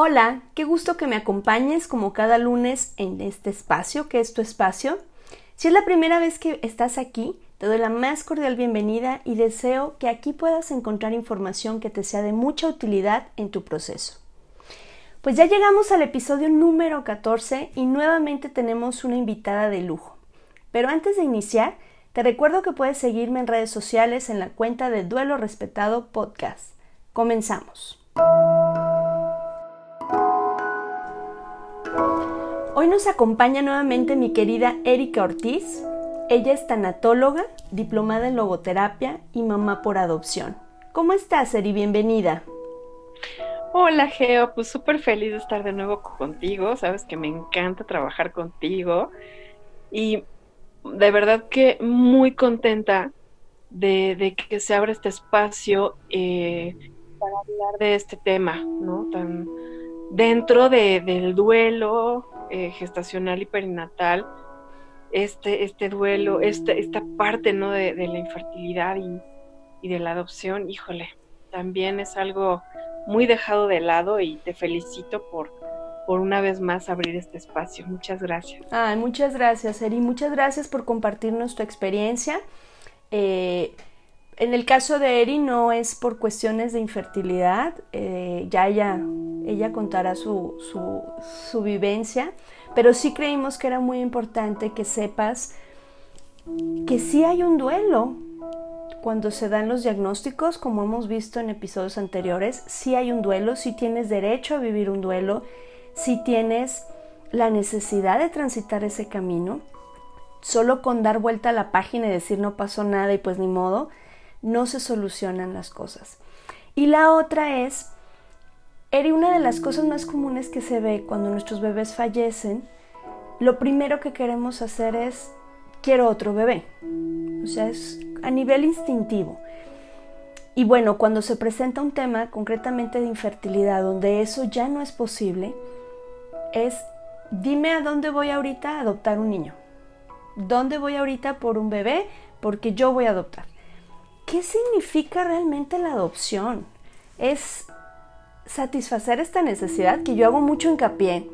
Hola, qué gusto que me acompañes como cada lunes en este espacio, que es tu espacio. Si es la primera vez que estás aquí, te doy la más cordial bienvenida y deseo que aquí puedas encontrar información que te sea de mucha utilidad en tu proceso. Pues ya llegamos al episodio número 14 y nuevamente tenemos una invitada de lujo. Pero antes de iniciar, te recuerdo que puedes seguirme en redes sociales en la cuenta de Duelo Respetado Podcast. Comenzamos. Hoy nos acompaña nuevamente mi querida Erika Ortiz. Ella es tanatóloga, diplomada en logoterapia y mamá por adopción. ¿Cómo estás, Eri? Bienvenida. Hola Geo, pues súper feliz de estar de nuevo contigo, sabes que me encanta trabajar contigo y de verdad que muy contenta de, que se abra este espacio eh, para hablar de este tema, ¿no? Tan dentro de, del duelo eh, gestacional y perinatal, este, este duelo, este, esta parte, ¿no? De, la infertilidad y, de la adopción, híjole, también es algo muy dejado de lado y te felicito por, por una vez más abrir este espacio. Muchas gracias. Muchas gracias, Eri. Muchas gracias por compartirnos tu experiencia. Eh, en el caso de Eri no es por cuestiones de infertilidad, eh, ya ella, ella contará su, su, su vivencia, pero sí creímos que era muy importante que sepas que sí hay un duelo cuando se dan los diagnósticos, como hemos visto en episodios anteriores, sí hay un duelo, sí tienes derecho a vivir un duelo, sí tienes la necesidad de transitar ese camino. Solo con dar vuelta a la página y decir no pasó nada y pues ni modo, no se solucionan las cosas. Y la otra es, una de las cosas más comunes que se ve cuando nuestros bebés fallecen, lo primero que queremos hacer es, quiero otro bebé. O sea, es a nivel instintivo. Y bueno, cuando se presenta un tema concretamente de infertilidad, donde eso ya no es posible, es, dime a dónde voy ahorita a adoptar un niño. ¿Dónde voy ahorita por un bebé? Porque yo voy a adoptar. ¿Qué significa realmente la adopción? Es satisfacer esta necesidad que yo hago mucho hincapié.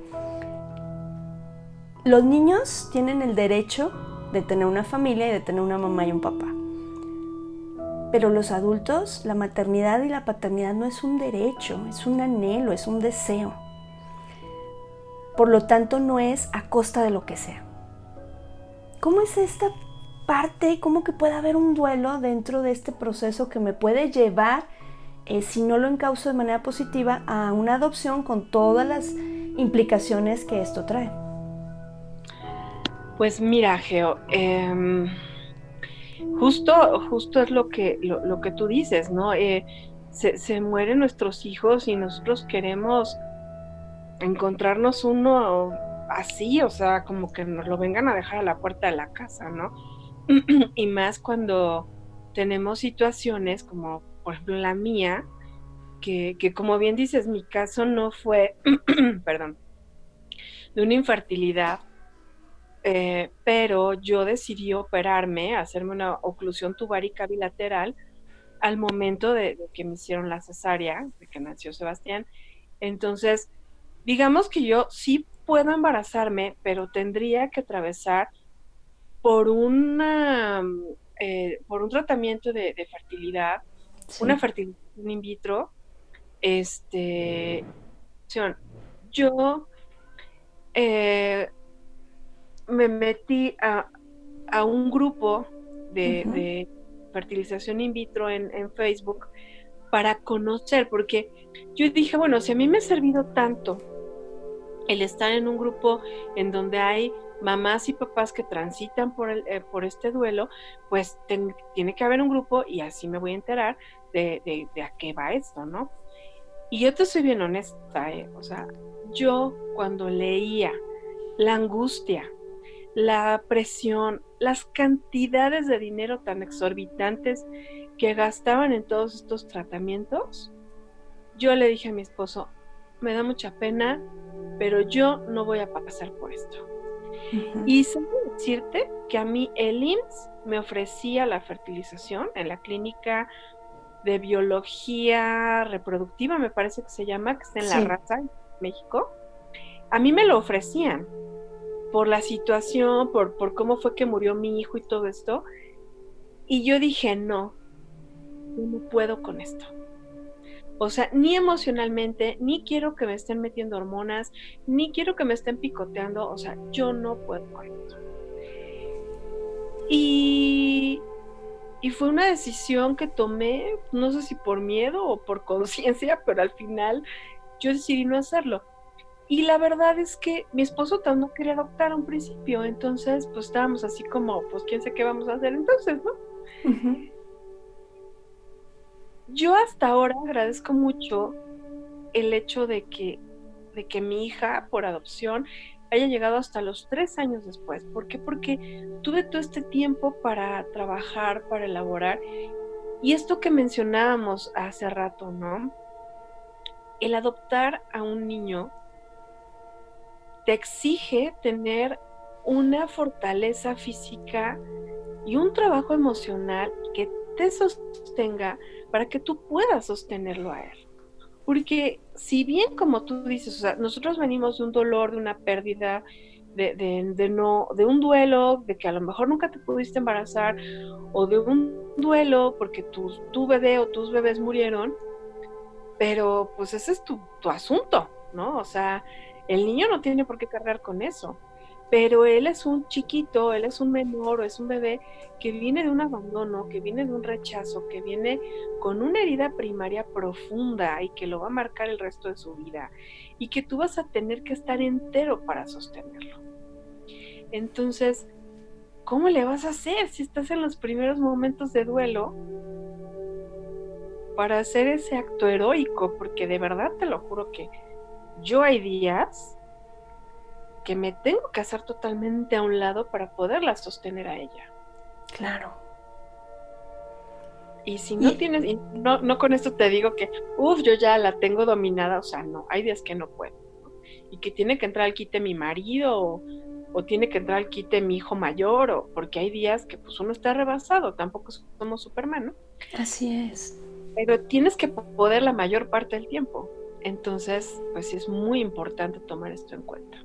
Los niños tienen el derecho de tener una familia y de tener una mamá y un papá. Pero los adultos, la maternidad y la paternidad no es un derecho, es un anhelo, es un deseo. Por lo tanto, no es a costa de lo que sea. ¿Cómo es esta parte? ¿Cómo que puede haber un duelo dentro de este proceso que me puede llevar, eh, si no lo encauzo de manera positiva, a una adopción con todas las implicaciones que esto trae? Pues mira, Geo, eh, justo, justo es lo que, lo que tú dices, ¿no? Eh, se, se, mueren nuestros hijos y nosotros queremos encontrarnos uno así, o sea, como que nos lo vengan a dejar a la puerta de la casa, ¿no? y más cuando tenemos situaciones como, por ejemplo, la mía, que, que como bien dices, mi caso no fue, perdón, de una infertilidad, eh, pero yo decidí operarme, hacerme una oclusión tubárica bilateral al momento de, que me hicieron la cesárea, de que nació Sebastián. Entonces, digamos que yo sí puedo embarazarme, pero tendría que atravesar por una eh, por un tratamiento de, fertilidad, una fertilización in vitro, este, yo eh, me metí a, un grupo de, fertilización in vitro en, en, Facebook para conocer, porque yo dije, bueno, si a mí me ha servido tanto el estar en un grupo en donde hay mamás y papás que transitan por, el, eh, por este duelo, pues tiene que haber un grupo y así me voy a enterar de, de, a qué va esto, ¿no? Y yo te soy bien honesta, ¿eh? o sea, yo cuando leía la angustia, la presión, las cantidades de dinero tan exorbitantes que gastaban en todos estos tratamientos, yo le dije a mi esposo, me da mucha pena, pero yo no voy a pasar por esto. Y sé decirte que a mí el IMSS me ofrecía la fertilización en la clínica de biología reproductiva, me parece que se llama, que está en La Raza, en México. A mí me lo ofrecían por la situación, por, por cómo fue que murió mi hijo y todo esto. Y yo dije, no, no puedo con esto. O sea, ni emocionalmente, ni quiero que me estén metiendo hormonas, ni quiero que me estén picoteando. O sea, yo no puedo con esto. Y, y fue una decisión que tomé, no sé si por miedo o por conciencia, pero al final yo decidí no hacerlo. Y la verdad es que mi esposo no quería adoptar a un principio, entonces pues estábamos así como, pues quién sé qué vamos a hacer entonces, ¿no? Yo hasta ahora agradezco mucho el hecho de que, de que mi hija por adopción haya llegado hasta los tres años después. ¿Por qué? Porque tuve todo este tiempo para trabajar, para elaborar. Y esto que mencionábamos hace rato, ¿no? El adoptar a un niño te exige tener una fortaleza física y un trabajo emocional que te sostenga para que tú puedas sostenerlo a él. Porque si bien, como tú dices, o sea, nosotros venimos de un dolor, de una pérdida, de, de, no, de un duelo, de que a lo mejor nunca te pudiste embarazar, o de un duelo porque tu, tu bebé o tus bebés murieron, pero pues ese es tu, tu asunto, ¿no? O sea, el niño no tiene por qué cargar con eso pero él es un chiquito, él es un menor es un bebé que viene de un abandono, que viene de un rechazo, que viene con una herida primaria profunda y que lo va a marcar el resto de su vida y que tú vas a tener que estar entero para sostenerlo. Entonces, ¿cómo le vas a hacer si estás en los primeros momentos de duelo para hacer ese acto heroico? Porque de verdad te lo juro que yo hay días que me tengo que hacer totalmente a un lado para poderla sostener a ella. Claro. Y si no tienes, no, no con esto te digo que, uff, yo ya la tengo dominada, o sea, no, hay días que no puedo. Y que tiene que entrar al quite mi marido, o, tiene que entrar al quite mi hijo mayor, o porque hay días que pues uno está rebasado, tampoco somos Superman, ¿no? Así es. Pero tienes que poder la mayor parte del tiempo. Entonces, pues sí es muy importante tomar esto en cuenta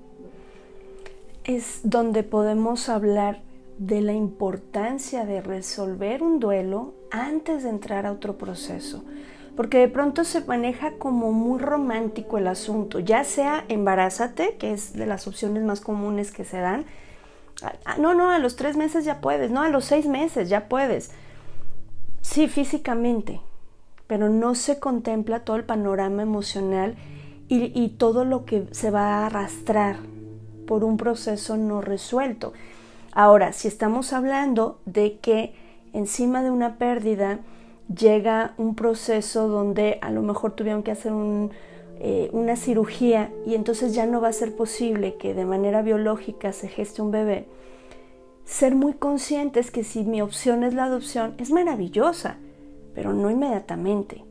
es donde podemos hablar de la importancia de resolver un duelo antes de entrar a otro proceso. Porque de pronto se maneja como muy romántico el asunto, ya sea embarázate, que es de las opciones más comunes que se dan. Ah, no, no, a los tres meses ya puedes, no, a los seis meses ya puedes. Sí, físicamente, pero no se contempla todo el panorama emocional y, y todo lo que se va a arrastrar por un proceso no resuelto. Ahora, si estamos hablando de que encima de una pérdida llega un proceso donde a lo mejor tuvieron que hacer eh, una cirugía y entonces ya no va a ser posible que de manera biológica se geste un bebé, ser muy conscientes que si mi opción es la adopción es maravillosa, pero no inmediatamente.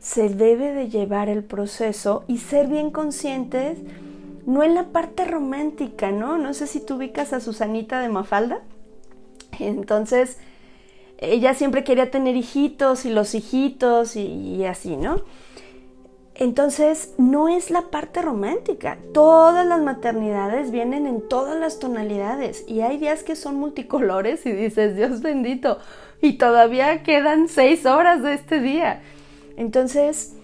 Se debe de llevar el proceso y ser bien conscientes no en la parte romántica, ¿no? No sé si tú ubicas a Susanita de Mafalda. Entonces, ella siempre quería tener hijitos y los hijitos y, y así, ¿no? Entonces, no es la parte romántica. Todas las maternidades vienen en todas las tonalidades y hay días que son multicolores y dices, Dios bendito, y todavía quedan seis horas de este día. Entonces,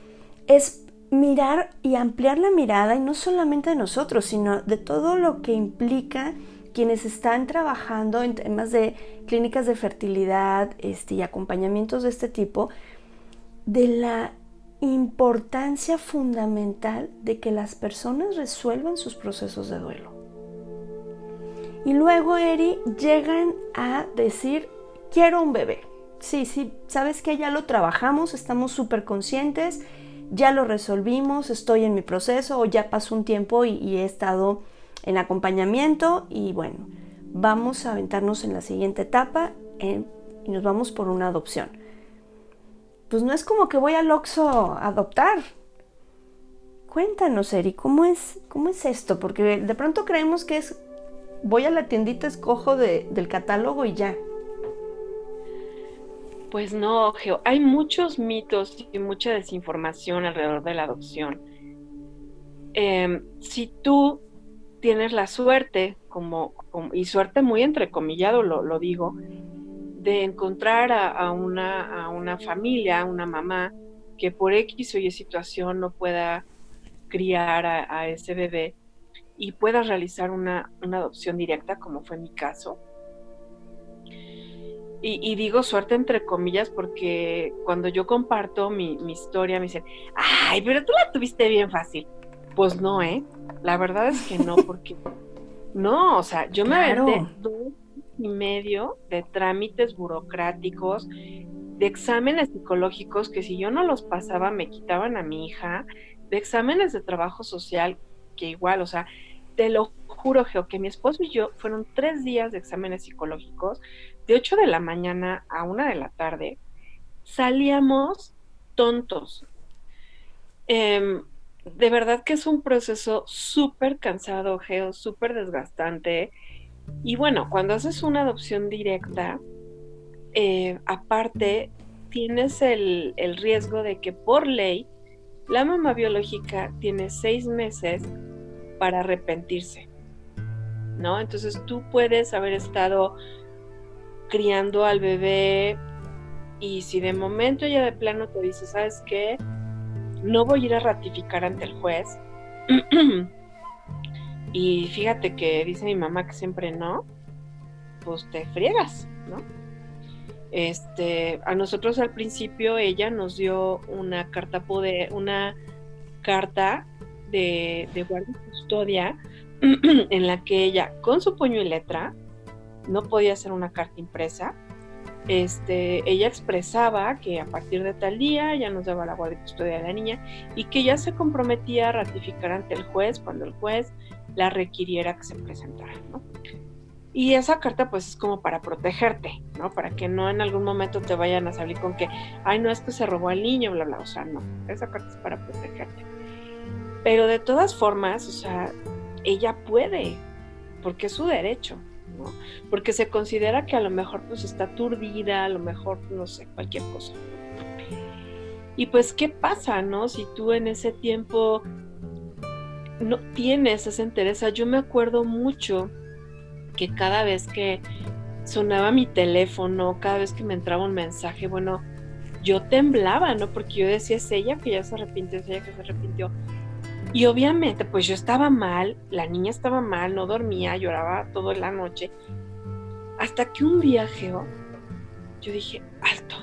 es mirar y ampliar la mirada y no solamente de nosotros, sino de todo lo que implica quienes están trabajando en temas de clínicas de fertilidad este, y acompañamientos de este tipo, de la importancia fundamental de que las personas resuelvan sus procesos de duelo. Y luego, Eri, llegan a decir, quiero un bebé. Sí, sí, sabes que ya lo trabajamos, estamos súper conscientes, ya lo resolvimos, estoy en mi proceso o ya pasó un tiempo y, he estado en acompañamiento y bueno, vamos a aventarnos en la siguiente etapa y nos vamos por una adopción pues no es como que voy al Oxxo a adoptar. Cuéntanos, Eri, ¿cómo es, ¿cómo es esto? Porque de pronto creemos que es, voy a la tiendita, escojo del catálogo y ya. Pues no, Geo, hay muchos mitos y mucha desinformación alrededor de la adopción. Em, si tú tienes la suerte, como, y suerte muy entrecomillado lo, lo digo, de encontrar a, una, a una familia, a una mamá que por X o Y situación no pueda criar a, ese bebé y pueda realizar una, adopción directa, como fue mi caso. Y, digo suerte entre comillas porque cuando yo comparto mi, historia me dicen, ay, pero tú la tuviste bien fácil. Pues no, ¿eh? La verdad es que no, porque no, o sea, yo me aventé y medio de trámites burocráticos, de exámenes psicológicos que si yo no los pasaba me quitaban a mi hija, de exámenes de trabajo social que igual, o sea, te lo juro, Geo, que mi esposo y yo fueron tres días de exámenes psicológicos, de 8 de la mañana a 1 de la tarde, salíamos tontos. Em, de verdad que es un proceso súper cansado, Geo, súper desgastante. Y bueno, cuando haces una adopción directa, eh, aparte tienes el, riesgo de que por ley la mamá biológica tiene seis meses para arrepentirse, ¿no? Entonces tú puedes haber estado criando al bebé y si de momento ella de plano te dice, ¿sabes qué? No voy a ir a ratificar ante el juez, Y fíjate que dice mi mamá que siempre no, pues te friegas, ¿no? Este, a nosotros al principio ella nos dio una carta poder, una carta de, de guardia y custodia en la que ella, con su puño y letra, no podía hacer una carta impresa. Este, ella expresaba que a partir de tal día ya nos daba la guardia y custodia de la niña y que ya se comprometía a ratificar ante el juez cuando el juez la requiriera que se presentara. Y esa carta pues es como para protegerte, ¿no? Para que no en algún momento te vayan a salir con que, ay, no es que se robó al niño, bla, bla, o sea, no, esa carta es para protegerte. Pero de todas formas, o sea, ella puede, porque es su derecho, Porque se considera que a lo mejor pues está aturdida, a lo mejor, no sé, cualquier cosa. Y pues, ¿qué pasa, no? Si tú en ese tiempo no tienes esa interés. Yo me acuerdo mucho que cada vez que sonaba mi teléfono, cada vez que me entraba un mensaje, bueno, yo temblaba, ¿no? Porque yo decía, es ella que ya se arrepintió, es ella que se arrepintió. Y obviamente, pues yo estaba mal, la niña estaba mal, no dormía, lloraba toda la noche. Hasta que un Geo, yo dije, alto.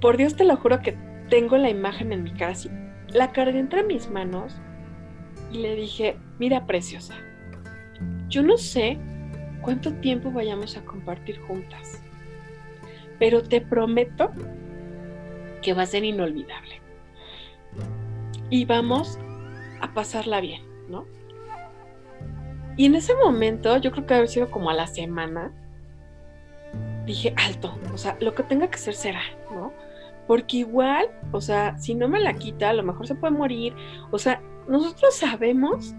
Por Dios te lo juro que tengo la imagen en mi así la cargué entre mis manos y le dije, mira preciosa, yo no sé cuánto tiempo vayamos a compartir juntas, pero te prometo que va a ser inolvidable. Y vamos a pasarla bien, ¿no? Y en ese momento, yo creo que haber sido como a la semana, dije, alto, o sea, lo que tenga que ser será, ¿no? porque igual, o sea, si no me la quita, a lo mejor se puede morir. O sea, nosotros sabemos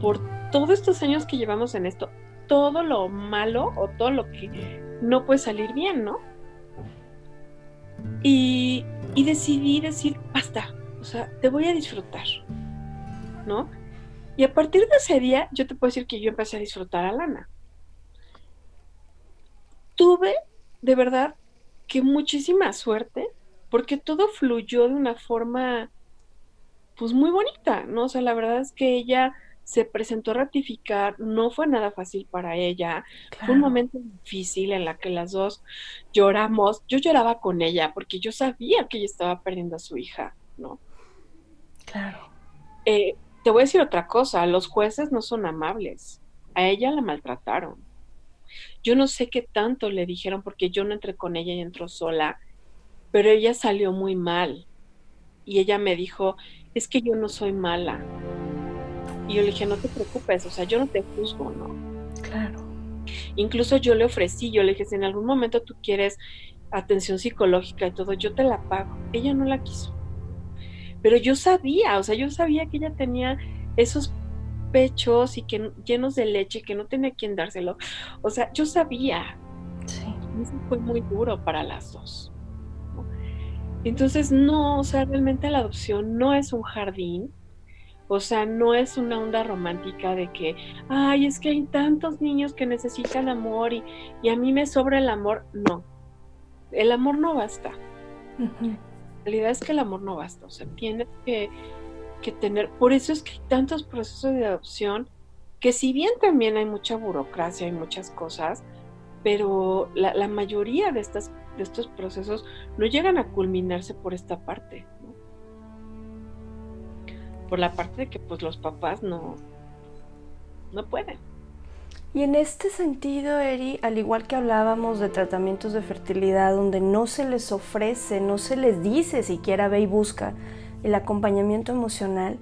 por todos estos años que llevamos en esto, todo lo malo o todo lo que no puede salir bien, ¿no? Y, y decidí decir, basta, sea, te voy a disfrutar, ¿no? Y a partir de ese día, yo te puedo decir que yo empecé a disfrutar a Lana. Tuve, de verdad, que muchísima suerte, porque todo fluyó de una forma, pues muy bonita, ¿no? O sea, la verdad es que ella se presentó a ratificar, no fue nada fácil para ella, fue un momento difícil en la que las dos lloramos, yo lloraba con ella porque yo sabía que ella estaba perdiendo a su hija, ¿no? Claro. Eh, te voy a decir otra cosa, los jueces no son amables, a ella la maltrataron. Yo no sé qué tanto le dijeron porque yo no entré con ella y entró sola, pero ella salió muy mal. Y ella me dijo, es que yo no soy mala, y yo le dije, no te preocupes, o sea, yo no te juzgo, ¿no? Claro. Incluso yo le ofrecí, yo le dije, si en algún momento tú quieres atención psicológica y todo, yo te la pago. Ella no la quiso. Pero yo sabía, o sea, yo sabía que ella tenía esos pechos y que llenos de leche, que no tenía quien dárselo. O sea, yo sabía. Sí. Eso fue muy duro para las dos. Entonces, no, o sea, realmente la adopción no es un jardín, o sea, no es una onda romántica de que, ay, es que hay tantos niños que necesitan amor y, a mí me sobra el amor. No, el amor no basta. Realidad es que el amor no basta. O sea, tienes que, tener, por eso es que hay tantos procesos de adopción que si bien también hay mucha burocracia y muchas cosas, pero la, la mayoría de, estas, de estos procesos no llegan a culminarse por esta parte por la parte de que pues los papás no, no pueden. Y en este sentido, Eri, al igual que hablábamos de tratamientos de fertilidad donde no se les ofrece, no se les dice siquiera ve y busca el acompañamiento emocional,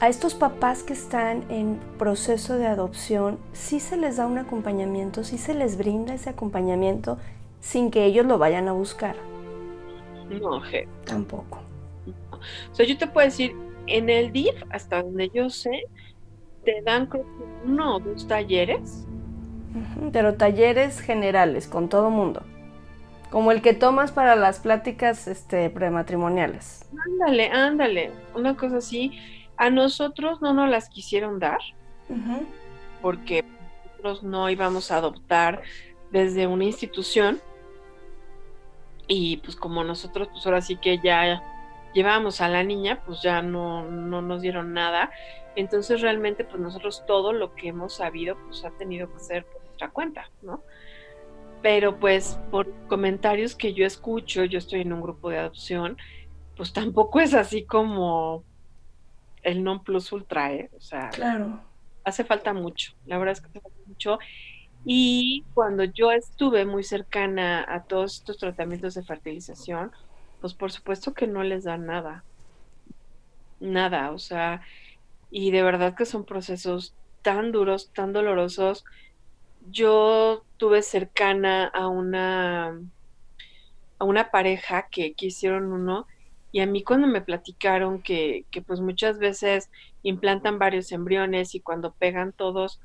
a estos papás que están en proceso de adopción, sí se les da un acompañamiento, sí se les brinda ese acompañamiento sin que ellos lo vayan a buscar. No, je. Tampoco. O sea, yo te puedo decir, en el DIF, hasta donde yo sé, te dan uno o dos talleres. Pero talleres generales, con todo mundo. Como el que tomas para las pláticas este, prematrimoniales. Ándale, ándale. Una cosa así. A nosotros no nos las quisieron dar. Porque nosotros no íbamos a adoptar desde una institución. Y pues como nosotros, pues ahora sí que ya llevábamos a la niña, pues ya no, no nos dieron nada. Entonces realmente pues nosotros todo lo que hemos sabido pues ha tenido que ser por nuestra cuenta, ¿no? Pero pues por comentarios que yo escucho, yo estoy en un grupo de adopción, pues tampoco es así como el non plus ultra, ¿eh? O sea, claro. hace falta mucho, la verdad es que hace falta mucho. Y cuando yo estuve muy cercana a todos estos tratamientos de fertilización, pues por supuesto que no les da nada. Nada, o sea, y de verdad que son procesos tan duros, tan dolorosos. Yo tuve cercana a una a una pareja que, quisieron uno y a mí cuando me platicaron que, que pues muchas veces implantan varios embriones y cuando pegan todos,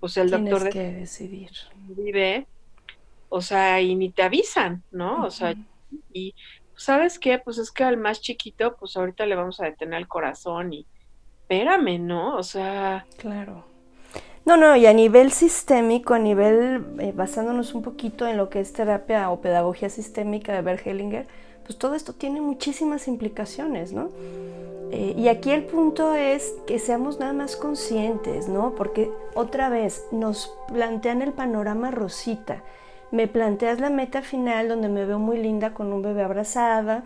pues el doctor que decidir. vive, o sea, y ni te avisan, ¿no? O sea, y ¿sabes qué? Pues es que al más chiquito, pues ahorita le vamos a detener el corazón y espérame, ¿no? O sea... Claro. No, no, y a nivel sistémico, a nivel, eh, basándonos un poquito en lo que es terapia o pedagogía sistémica de Bert Hellinger, pues todo esto tiene muchísimas implicaciones, ¿no? Eh, y aquí el punto es que seamos nada más conscientes, ¿no? Porque otra vez nos plantean el panorama rosita me planteas la meta final donde me veo muy linda con un bebé abrazada,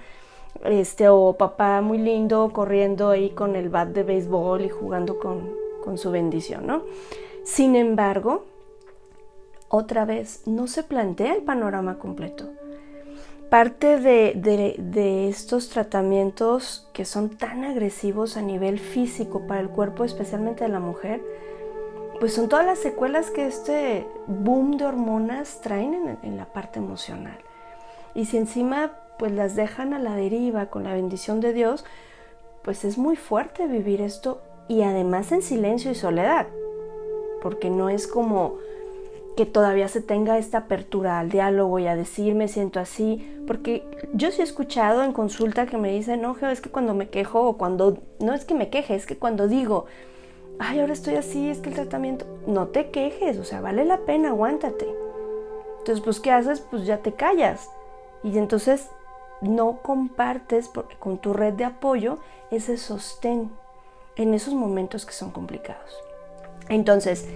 este, o papá muy lindo corriendo ahí con el bat de béisbol y jugando con, su bendición, ¿no? Sin embargo, otra vez, no se plantea el panorama completo. Parte de, de, estos tratamientos que son tan agresivos a nivel físico para el cuerpo, especialmente de la mujer, pues son todas las secuelas que este boom de hormonas traen en, la parte emocional. Y si encima pues las dejan a la deriva con la bendición de Dios, pues es muy fuerte vivir esto y además en silencio y soledad, porque no es como que todavía se tenga esta apertura al diálogo y a decir me siento así, porque yo sí he escuchado en consulta que me dicen, no, es que cuando me quejo o cuando, no es que me queje, es que cuando digo, ay, ahora estoy así, es que el tratamiento, no te quejes, o sea, vale la pena, aguántate. Entonces, pues, ¿qué haces? Pues ya te callas. Y entonces no compartes con tu red de apoyo ese sostén en esos momentos que son complicados. Entonces,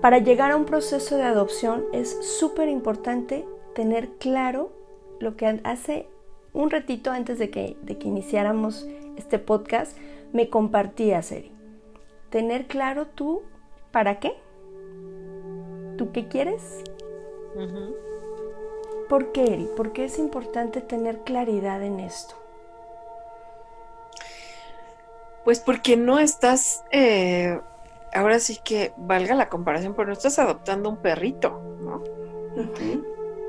para llegar a un proceso de adopción es súper importante tener claro lo que hace un ratito antes de que, de que iniciáramos este podcast me compartía, Seri. Tener claro tú para qué, tú qué quieres, ¿Por qué, Eri? ¿Por qué es importante tener claridad en esto? Pues porque no estás, eh, ahora sí que valga la comparación, pero no estás adoptando un perrito, ¿no?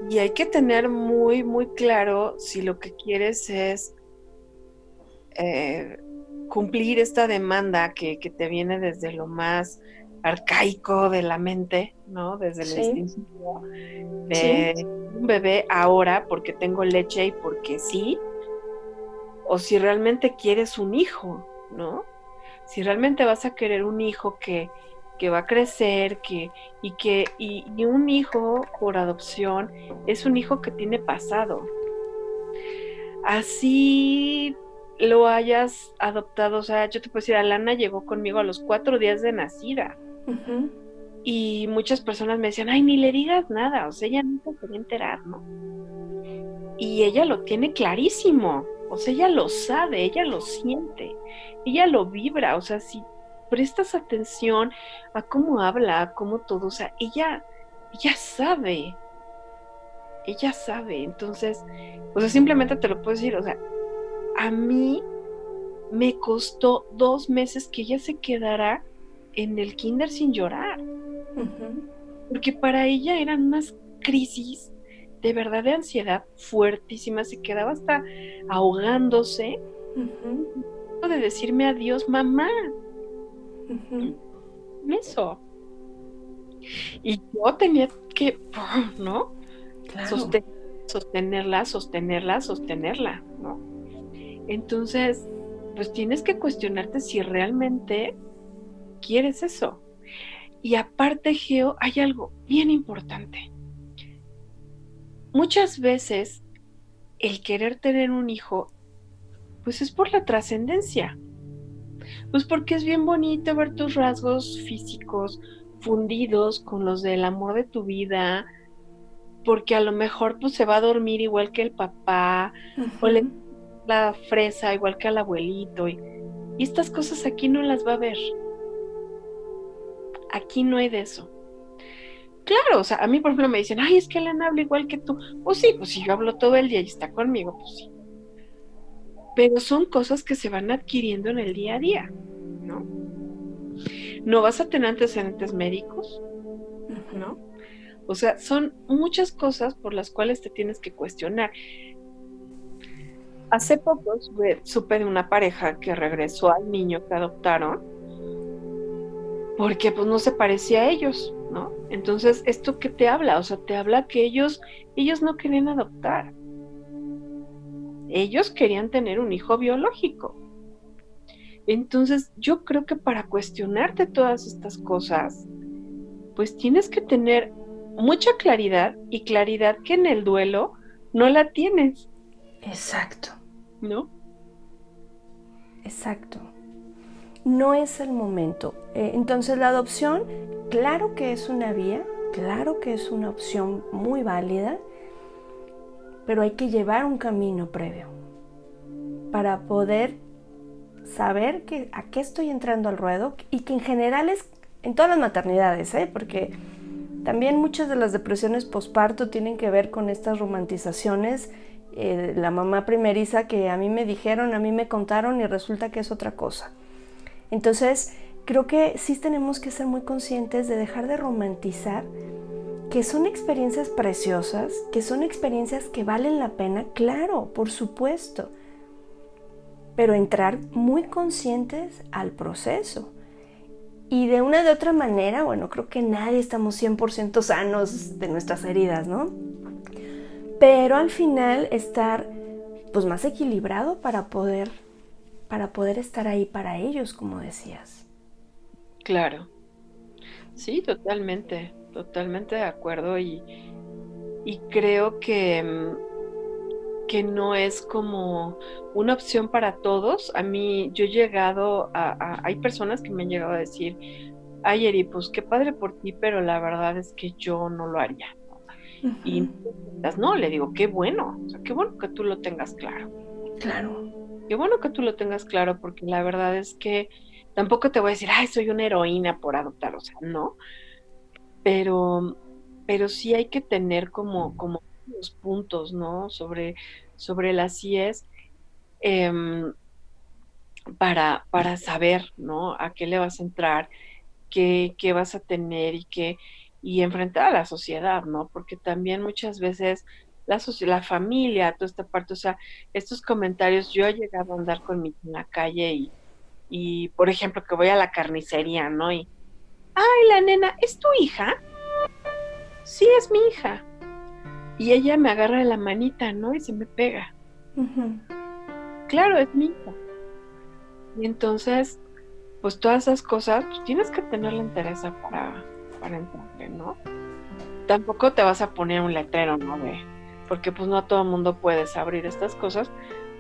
Y hay que tener muy, muy claro si lo que quieres es eh, cumplir esta demanda que, te viene desde lo más arcaico de la mente, ¿no? Desde el instinto de un bebé ahora porque tengo leche y porque sí, o si realmente quieres un hijo, ¿no? Si realmente vas a querer un hijo que, que va a crecer, que, y que, y, y un hijo por adopción es un hijo que tiene pasado. Así lo hayas adoptado, o sea, yo te puedo decir, Alana llegó conmigo a los cuatro días de nacida. Y muchas personas me decían, ay, ni le digas nada, o sea, ella nunca se va a enterar, ¿no? Y ella lo tiene clarísimo, o sea, ella lo sabe, ella lo siente, ella lo vibra, o sea, si prestas atención a cómo habla, a cómo todo, o sea, ella, ella sabe, ella sabe, entonces, o sea, simplemente te lo puedo decir, o sea, a mí me costó dos meses que ella se quedara en el kinder sin llorar. Porque para ella eran unas crisis de verdad de ansiedad fuertísima, se quedaba hasta ahogándose de decirme adiós, mamá. Eso. Y yo tenía que, ¿no? sostenerla, sostenerla, sostenerla, ¿no? Entonces, pues tienes que cuestionarte si realmente quieres eso. Y aparte, Geo, hay algo bien importante. Muchas veces el querer tener un hijo, pues es por la trascendencia. Pues porque es bien bonito ver tus rasgos físicos fundidos con los del amor de tu vida, porque a lo mejor pues se va a dormir igual que el papá, o le la fresa igual que al abuelito, y estas cosas aquí no las va a ver. Aquí no hay de eso. Claro, o sea, a mí por ejemplo me dicen, ay, es que Elena habla igual que tú. Pues sí, pues si yo hablo todo el día y está conmigo, pues sí. Pero son cosas que se van adquiriendo en el día a día, ¿no? No vas a tener antecedentes médicos, ¿no? O sea, son muchas cosas por las cuales te tienes que cuestionar. Hace poco supe de una pareja que regresó al niño que adoptaron porque pues no se parecía a ellos, ¿no? Entonces, ¿esto qué te habla? O sea, te habla que ellos, ellos no querían adoptar. Ellos querían tener un hijo biológico. Entonces, yo creo que para cuestionarte todas estas cosas, pues tienes que tener mucha claridad y claridad que en el duelo no la tienes. Exacto. ¿No? Exacto no es el momento. Eh, entonces la adopción, claro que es una vía, claro que es una opción muy válida, pero hay que llevar un camino previo para poder saber que, a qué estoy entrando al ruedo y que en general es en todas las maternidades, ¿eh? porque también muchas de las depresiones posparto tienen que ver con estas romantizaciones. Eh, la mamá primeriza que a mí me dijeron, a mí me contaron y resulta que es otra cosa. Entonces, creo que sí tenemos que ser muy conscientes de dejar de romantizar que son experiencias preciosas, que son experiencias que valen la pena, claro, por supuesto, pero entrar muy conscientes al proceso. Y de una de otra manera, bueno, creo que nadie estamos 100% sanos de nuestras heridas, ¿no? Pero al final estar pues más equilibrado para poder para poder estar ahí para ellos, como decías. Claro. Sí, totalmente, totalmente de acuerdo y, y creo que, mm, que no es como una opción para todos. A mí, yo he llegado a, hay personas que me han llegado a decir, ay Eri, pues qué padre por ti, pero la verdad es que yo no lo haría. Y no, le digo, qué bueno, o sea, qué bueno que tú lo tengas claro. Claro. Qué bueno que tú lo tengas claro, porque la verdad es que tampoco te voy a decir, ay, soy una heroína por adoptar, o sea, no. Pero, pero sí hay que tener como, como los puntos, ¿no? Sobre, sobre las CIES em, para, para saber, ¿no? A qué le vas a entrar, qué, qué vas a tener y qué, y enfrentar a la sociedad, ¿no? Porque también muchas veces la, la familia, toda esta parte, o sea, estos comentarios, yo he llegado a andar con mi en la calle y y por ejemplo que voy a la carnicería, ¿no? Y, ay, la nena, ¿es tu hija? Sí, es mi hija. Y ella me agarra de la manita, ¿no? Y se me pega. Claro, es mi hija. Y entonces, pues todas esas cosas, pues tienes que tenerle interés para, para ¿no? Tampoco te vas a poner un letrero, ¿no? Porque pues no a todo el mundo puedes abrir estas cosas,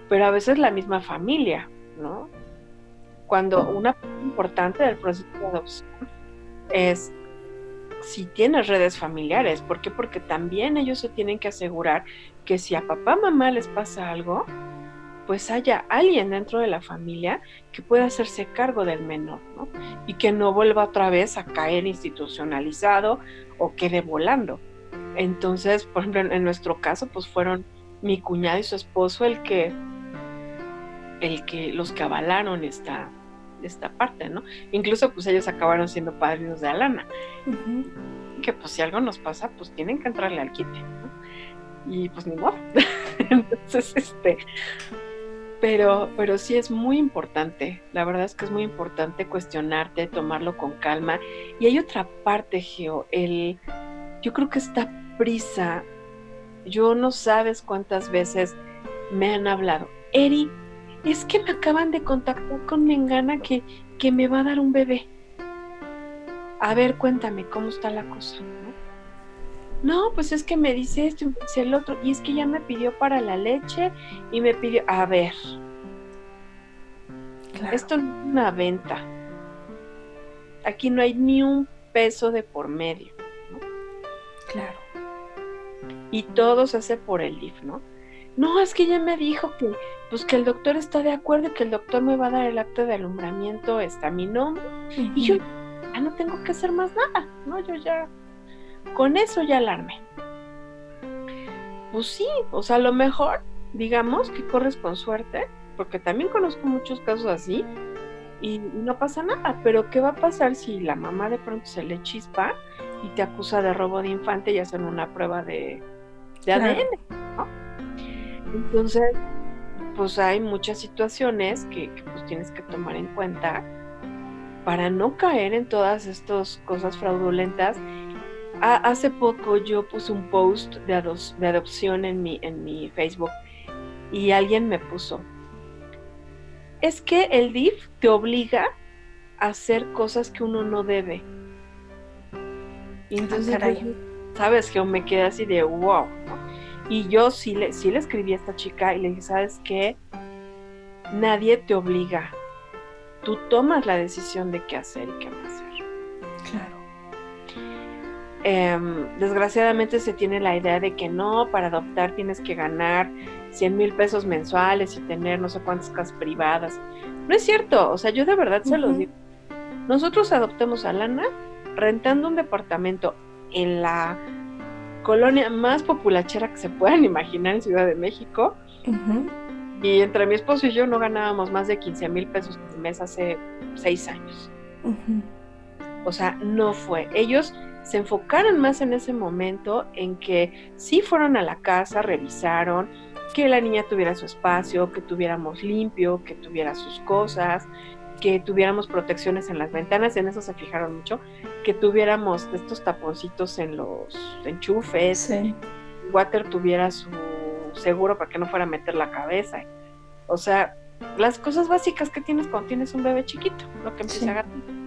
pero a veces la misma familia, ¿no? cuando una parte importante del proceso de adopción es si tienes redes familiares. ¿Por qué? Porque también ellos se tienen que asegurar que si a papá mamá les pasa algo, pues haya alguien dentro de la familia que pueda hacerse cargo del menor, ¿no? Y que no vuelva otra vez a caer institucionalizado o quede volando. Entonces, por ejemplo, en nuestro caso, pues fueron mi cuñado y su esposo el que, el que, los que avalaron esta, esta parte, ¿no? Incluso pues ellos acabaron siendo padrinos de Alana. Que pues si algo nos pasa, pues tienen que entrarle al quite, ¿no? Y pues ni modo. Entonces, este, pero, pero sí es muy importante, la verdad es que es muy importante cuestionarte, tomarlo con calma. Y hay otra parte, Geo, el, yo creo que esta prisa, yo no sabes cuántas veces me han hablado, Eri, es que me acaban de contactar con Mengana que, que me va a dar un bebé. A ver, cuéntame cómo está la cosa. No, pues es que me dice esto y me dice el otro. Y es que ya me pidió para la leche y me pidió. A ver. Esto no es una venta. Aquí no hay ni un peso de por medio. Claro. Y todo se hace por el DIF, ¿no? No, es que ya me dijo que pues que el doctor está de acuerdo y que el doctor me va a dar el acto de alumbramiento, está mi nombre, y yo ya no tengo que hacer más nada, ¿no? Yo ya, con eso ya alarme. Pues sí, o sea, a lo mejor, digamos que corres con suerte, porque también conozco muchos casos así, y no pasa nada, pero ¿qué va a pasar si la mamá de pronto se le chispa y te acusa de robo de infante y hacen una prueba de, de ADN? ¿no? Entonces, pues hay muchas situaciones que, pues tienes que tomar en cuenta para no caer en todas estas cosas fraudulentas. Hace poco yo puse un post de, de adopción en mi, en mi Facebook y alguien me puso, es que el DIF te obliga a hacer cosas que uno no debe. Y ah, entonces, sabes que me quedé así de wow. Y yo sí le, sí le escribí a esta chica y le dije, ¿sabes qué? Nadie te obliga. Tú tomas la decisión de qué hacer y qué no. Em, desgraciadamente se tiene la idea de que no, para adoptar tienes que ganar 100 mil pesos mensuales y tener no sé cuántas casas privadas. No es cierto, o sea, yo de verdad se lo digo. Nosotros adoptamos a Lana rentando un departamento en la colonia más populachera que se puedan imaginar en Ciudad de México. Y entre mi esposo y yo no ganábamos más de 15 mil pesos al mes hace seis años. O sea, no fue. Ellos se enfocaron más en ese momento en que sí fueron a la casa, revisaron que la niña tuviera su espacio, que tuviéramos limpio, que tuviera sus cosas, que tuviéramos protecciones en las ventanas, en eso se fijaron mucho, que tuviéramos estos taponcitos en los enchufes, Water tuviera su seguro para que no fuera a meter la cabeza. O sea, las cosas básicas que tienes cuando tienes un bebé chiquito, lo que empieza a ganar.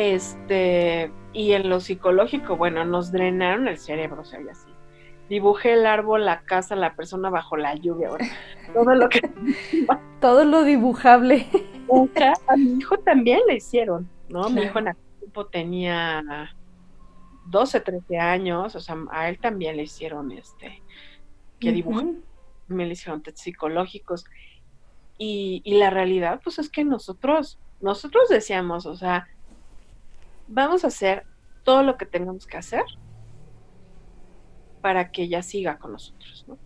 Este, y en lo psicológico, bueno, nos drenaron el cerebro, o sea, y así. Dibujé el árbol, la casa, la persona bajo la lluvia, todo lo que... todo lo dibujable. A mi hijo también le hicieron, ¿no? Mi hijo en aquel tiempo tenía 12, 13 años, o sea, a él también le hicieron este, que dibujó, me le hicieron test psicológicos. Y, y la realidad, pues es que nosotros, nosotros decíamos, o sea, vamos a hacer todo lo que tengamos que hacer para que ella siga con nosotros, ¿no?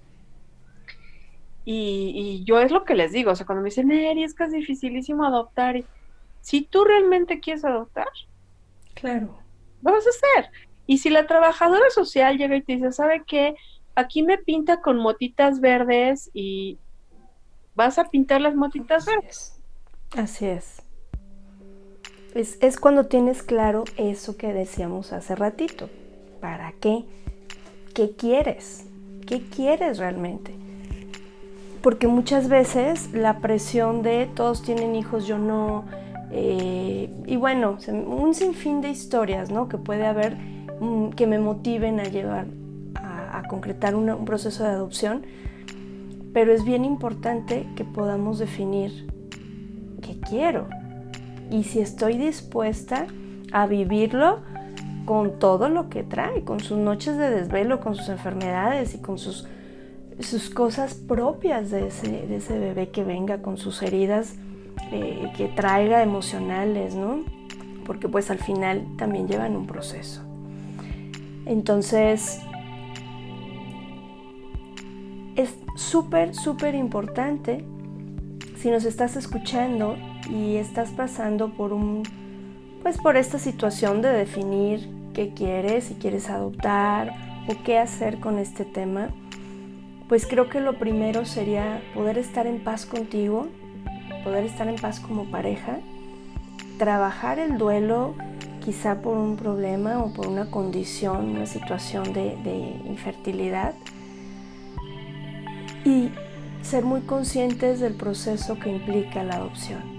Y, yo es lo que les digo, o sea, cuando me dicen, Eri, es que es dificilísimo adoptar, y, si tú realmente quieres adoptar, claro, lo vas a hacer. Y si la trabajadora social llega y te dice, ¿sabe qué? Aquí me pinta con motitas verdes y vas a pintar las motitas verdes. Así es. Es, cuando tienes claro eso que decíamos hace ratito. ¿Para qué? ¿Qué quieres? ¿Qué quieres realmente? Porque muchas veces la presión de todos tienen hijos, yo no, eh, y bueno, un sinfín de historias ¿no? que puede haber mm, que me motiven a llevar a, concretar un proceso de adopción, pero es bien importante que podamos definir qué quiero y si estoy dispuesta a vivirlo con todo lo que trae, con sus noches de desvelo, con sus enfermedades y con sus, sus cosas propias de ese, de ese bebé que venga, con sus heridas eh, que traiga emocionales, ¿no? Porque pues al final también llevan un proceso. Entonces, es súper, súper importante si nos estás escuchando y estás pasando por un, pues por esta situación de definir qué quieres, si quieres adoptar o qué hacer con este tema, pues creo que lo primero sería poder estar en paz contigo, poder estar en paz como pareja, trabajar el duelo quizá por un problema o por una condición, una situación de, de infertilidad y ser muy conscientes del proceso que implica la adopción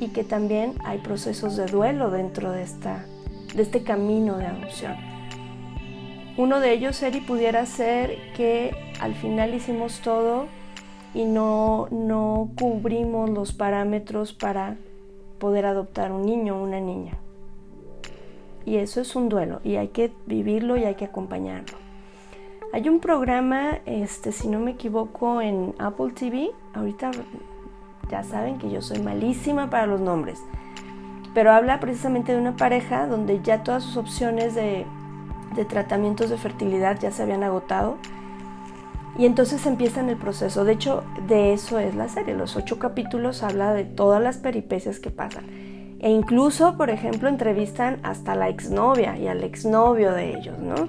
y que también hay procesos de duelo dentro de, esta, de este camino de adopción. Uno de ellos, Eri, pudiera ser que al final hicimos todo y no, no cubrimos los parámetros para poder adoptar un niño o una niña. Y eso es un duelo y hay que vivirlo y hay que acompañarlo. Hay un programa, este, si no me equivoco, en Apple TV. Ahorita ya saben que yo soy malísima para los nombres. Pero habla precisamente de una pareja donde ya todas sus opciones de, tratamientos de fertilidad ya se habían agotado y entonces empiezan el proceso. De hecho, de eso es la serie. Los ocho capítulos habla de todas las peripecias que pasan. E incluso, por ejemplo, entrevistan hasta la exnovia y al exnovio de ellos, ¿no?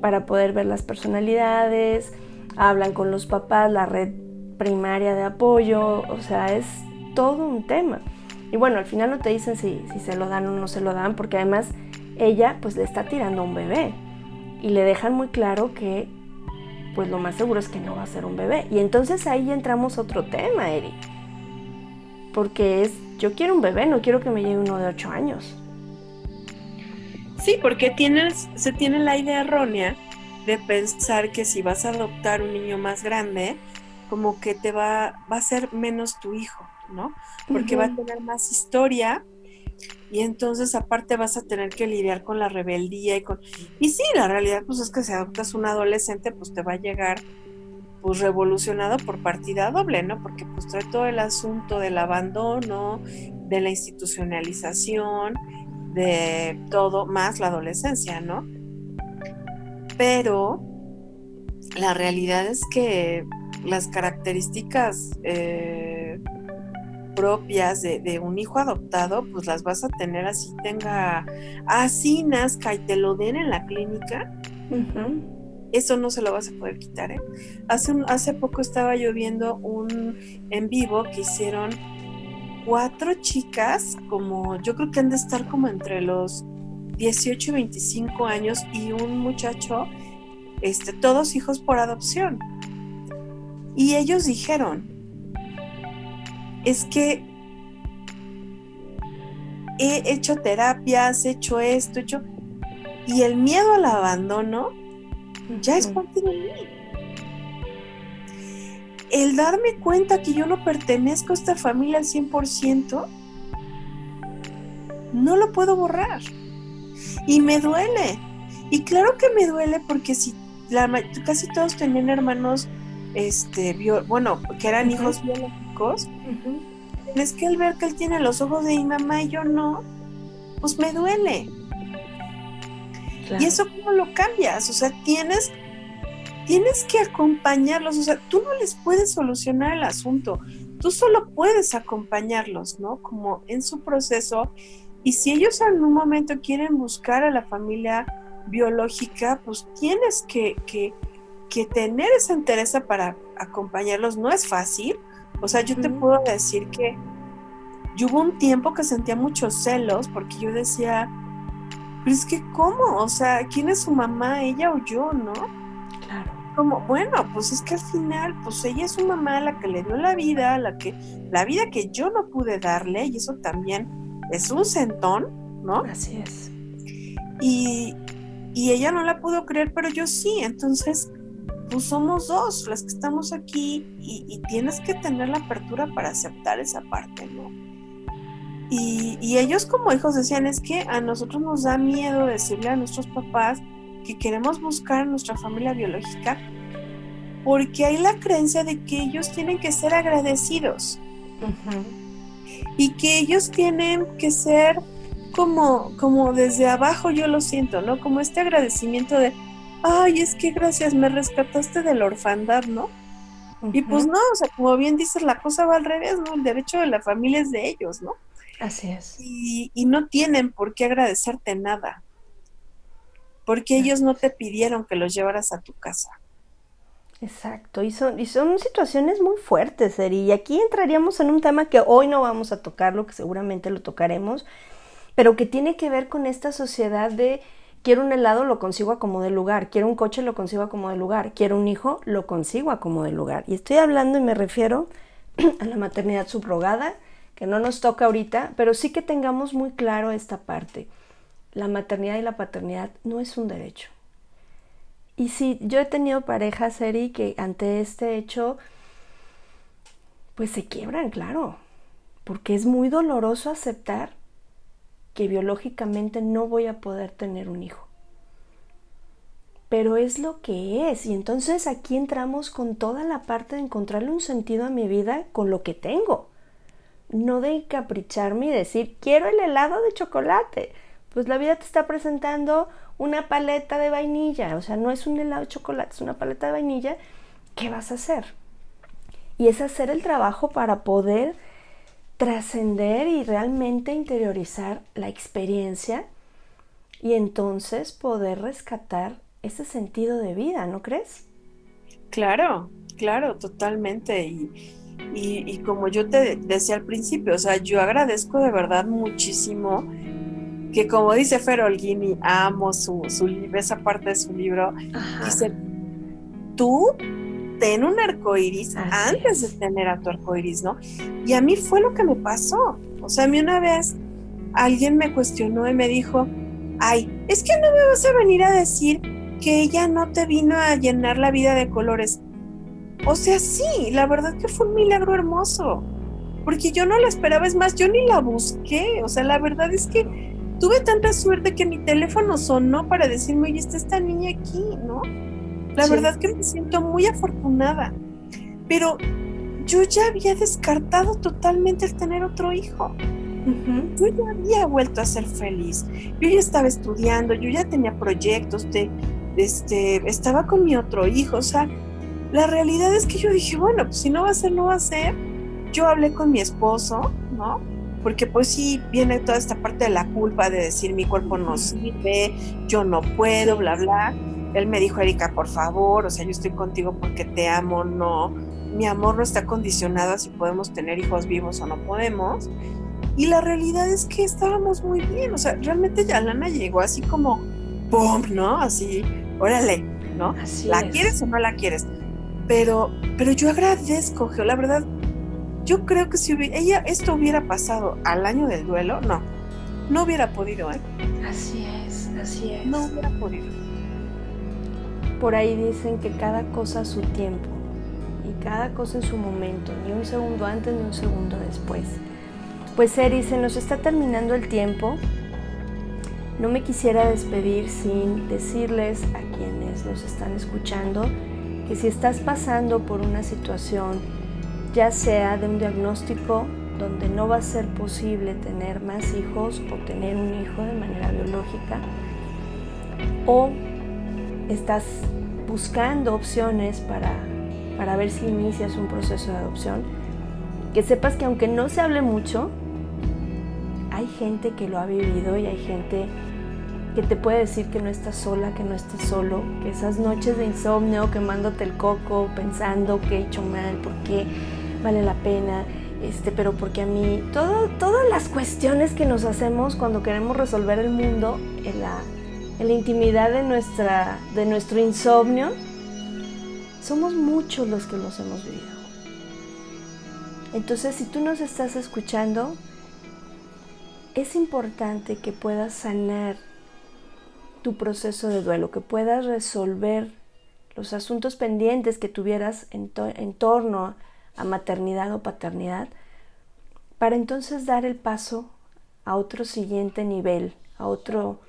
Para poder ver las personalidades, hablan con los papás, la red primaria de apoyo, o sea, es todo un tema. Y bueno, al final no te dicen si, si se lo dan o no se lo dan, porque además ella pues le está tirando a un bebé y le dejan muy claro que pues lo más seguro es que no va a ser un bebé. Y entonces ahí entramos otro tema, Eri. Porque es, yo quiero un bebé, no quiero que me llegue uno de 8 años. Sí, porque tienes, se tiene la idea errónea de pensar que si vas a adoptar un niño más grande, como que te va, va a ser menos tu hijo, ¿no? Porque va a tener más historia y entonces aparte vas a tener que lidiar con la rebeldía y con... Y sí, la realidad pues es que si adoptas un adolescente pues te va a llegar pues revolucionado por partida doble, ¿no? Porque pues trae todo el asunto del abandono, de la institucionalización, de todo, más la adolescencia, ¿no? Pero la realidad es que las características eh, propias de, un hijo adoptado, pues las vas a tener así, tenga, así nazca y te lo den en la clínica. Eso no se lo vas a poder quitar. ¿eh? Hace, hace poco estaba yo viendo un en vivo que hicieron cuatro chicas, como yo creo que han de estar como entre los 18 y 25 años, y un muchacho, este, todos hijos por adopción. Y ellos dijeron, es que he hecho terapias, he hecho esto, he hecho... Y el miedo al abandono ya es parte de mí. El darme cuenta que yo no pertenezco a esta familia al 100%, no lo puedo borrar. Y me duele. Y claro que me duele porque si la, casi todos tenían hermanos, este, bueno, que eran hijos biológicos, es que al ver que él tiene los ojos de mi mamá y yo no, pues me duele. Y eso cómo lo cambias, o sea, tienes, tienes que acompañarlos, o sea, tú no les puedes solucionar el asunto, tú solo puedes acompañarlos, ¿no? Como en su proceso. Y si ellos en un momento quieren buscar a la familia biológica, pues tienes que, que, que tener esa interés para acompañarlos. No es fácil. O sea, yo te puedo decir que yo hubo un tiempo que sentía muchos celos porque yo decía, pero es que ¿cómo? O sea, ¿quién es su mamá, ella o yo, no? Claro. Como, bueno, pues es que al final, pues ella es su mamá la que le dio la vida, la que, la vida que yo no pude darle, y eso también es un centón, ¿no? Así es. Y, y ella no la pudo creer, pero yo sí, entonces, pues somos dos las que estamos aquí y, y tienes que tener la apertura para aceptar esa parte, ¿no? Y, ellos como hijos decían, es que a nosotros nos da miedo decirle a nuestros papás que queremos buscar a nuestra familia biológica porque hay la creencia de que ellos tienen que ser agradecidos y que ellos tienen que ser como, como desde abajo yo lo siento, ¿no? Como este agradecimiento de, ay, es que gracias, me rescataste de la orfandad, ¿no? Y pues no, o sea, como bien dices, la cosa va al revés, ¿no? El derecho de la familia es de ellos, ¿no? Así es. Y, no tienen por qué agradecerte nada, porque ellos no te pidieron que los llevaras a tu casa. Exacto, y son, y son situaciones muy fuertes, Eri. Y aquí entraríamos en un tema que hoy no vamos a tocarlo, que seguramente lo tocaremos, pero que tiene que ver con esta sociedad de quiero un helado, lo consigo a como de lugar, quiero un coche, lo consigo a como de lugar, quiero un hijo, lo consigo a como de lugar. Y estoy hablando y me refiero a la maternidad subrogada, que no nos toca ahorita, pero sí que tengamos muy claro esta parte. La maternidad y la paternidad no es un derecho. Y sí, yo he tenido parejas, Eri, que ante este hecho, pues se quiebran, claro, porque es muy doloroso aceptar que biológicamente no voy a poder tener un hijo. Pero es lo que es, y entonces aquí entramos con toda la parte de encontrarle un sentido a mi vida con lo que tengo no de encapricharme y decir, quiero el helado de chocolate. Pues la vida te está presentando una paleta de vainilla, o sea, no es un helado de chocolate, es una paleta de vainilla. ¿Qué vas a hacer? Y es hacer el trabajo para poder trascender y realmente interiorizar la experiencia y entonces poder rescatar ese sentido de vida, ¿no crees? Claro, claro, totalmente. Y, y, como yo te decía al principio, o sea, yo agradezco de verdad muchísimo que como dice Ferolgini, amo su, su esa parte de su libro, dice, tú ten un arco iris antes de tener a tu arco iris, ¿no? Y a mí fue lo que me pasó. O sea, a mí una vez alguien me cuestionó y me dijo, ay, es que no me vas a venir a decir que ella no te vino a llenar la vida de colores. O sea, sí, la verdad que fue un milagro hermoso, porque yo no la esperaba, es más, yo ni la busqué, o sea, la verdad es que tuve tanta suerte que mi teléfono sonó para decirme, oye, está esta niña aquí, ¿no? La verdad que me siento muy afortunada, pero yo ya había descartado totalmente el tener otro hijo. Yo ya había vuelto a ser feliz. Yo ya estaba estudiando, yo ya tenía proyectos, de, este, estaba con mi otro hijo, o sea, la realidad es que yo dije, bueno, pues si no va a ser, no va a ser. yo hablé con mi esposo, ¿no? Porque pues sí, viene toda esta parte de la culpa de decir mi cuerpo no sirve, yo no puedo, bla, bla. Él me dijo, Erika, por favor, o sea, yo estoy contigo porque te amo, no. Mi amor no está condicionado a si podemos tener hijos vivos o no podemos. Y la realidad es que estábamos muy bien, o sea, realmente ya Lana llegó así como, ¡pum! ¿no? Así, órale, ¿no? ¿La quieres o no la quieres? Pero, pero yo agradezco, Geo, la verdad, yo creo que si ella esto hubiera pasado al año del duelo, no, no hubiera podido, ¿eh? Así es, así es. No hubiera podido. Por ahí dicen que cada cosa a su tiempo y cada cosa en su momento, ni un segundo antes ni un segundo después. Pues Eri, se nos está terminando el tiempo. No me quisiera despedir sin decirles a quienes nos están escuchando que si estás pasando por una situación, ya sea de un diagnóstico donde no va a ser posible tener más hijos o tener un hijo de manera biológica, o estás buscando opciones para, para ver si inicias un proceso de adopción, que sepas que aunque no se hable mucho, hay gente que lo ha vivido y hay gente que te puede decir que no estás sola, que no estás solo, que esas noches de insomnio quemándote el coco, pensando que he hecho mal, por qué vale la pena, este, pero porque a mí, todas las cuestiones que nos hacemos cuando queremos resolver el mundo en la, en la intimidad de, nuestra, de nuestro insomnio, somos muchos los que los hemos vivido. Entonces, si tú nos estás escuchando, es importante que puedas sanar tu proceso de duelo, que puedas resolver los asuntos pendientes que tuvieras en, en, torno a maternidad o paternidad, para entonces dar el paso a otro siguiente nivel, a otro,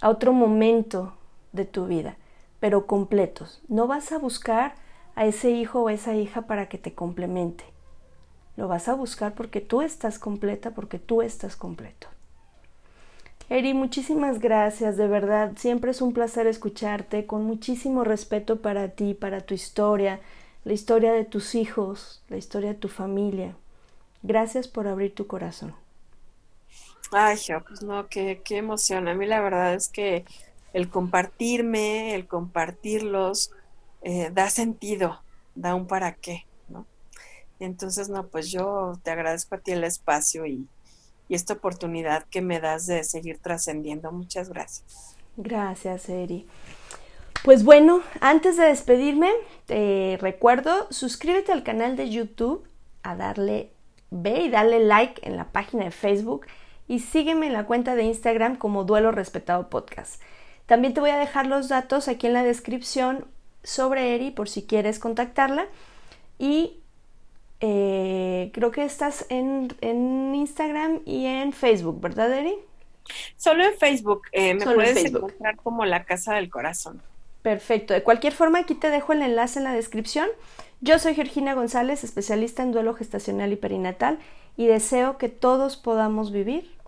a otro momento de tu vida, pero completos. No vas a buscar a ese hijo o esa hija para que te complemente. Lo vas a buscar porque tú estás completa, porque tú estás completo. Eri, muchísimas gracias, de verdad, siempre es un placer escucharte, con muchísimo respeto para ti, para tu historia, la historia de tus hijos, la historia de tu familia. Gracias por abrir tu corazón. Ay, pues no, qué, qué emoción. A mí la verdad es que el compartirme, el compartirlos, eh, da sentido, da un para qué, ¿no? Entonces, no, pues yo te agradezco a ti el espacio y, esta oportunidad que me das de seguir trascendiendo. Muchas gracias. Gracias, Eri. Pues bueno, antes de despedirme, te recuerdo, suscríbete al canal de YouTube, a darle, ve y darle like en la página de Facebook y sígueme en la cuenta de Instagram como Duelo Respetado Podcast. También te voy a dejar los datos aquí en la descripción sobre Eri por si quieres contactarla. Y eh, creo que estás en, en, Instagram y en Facebook, ¿verdad, Eri? Solo en Facebook. Eh, me puedes encontrar como la Casa del Corazón. Perfecto. De cualquier forma, aquí te dejo el enlace en la descripción. Yo soy Georgina González, especialista en duelo gestacional y perinatal, y deseo que todos podamos vivir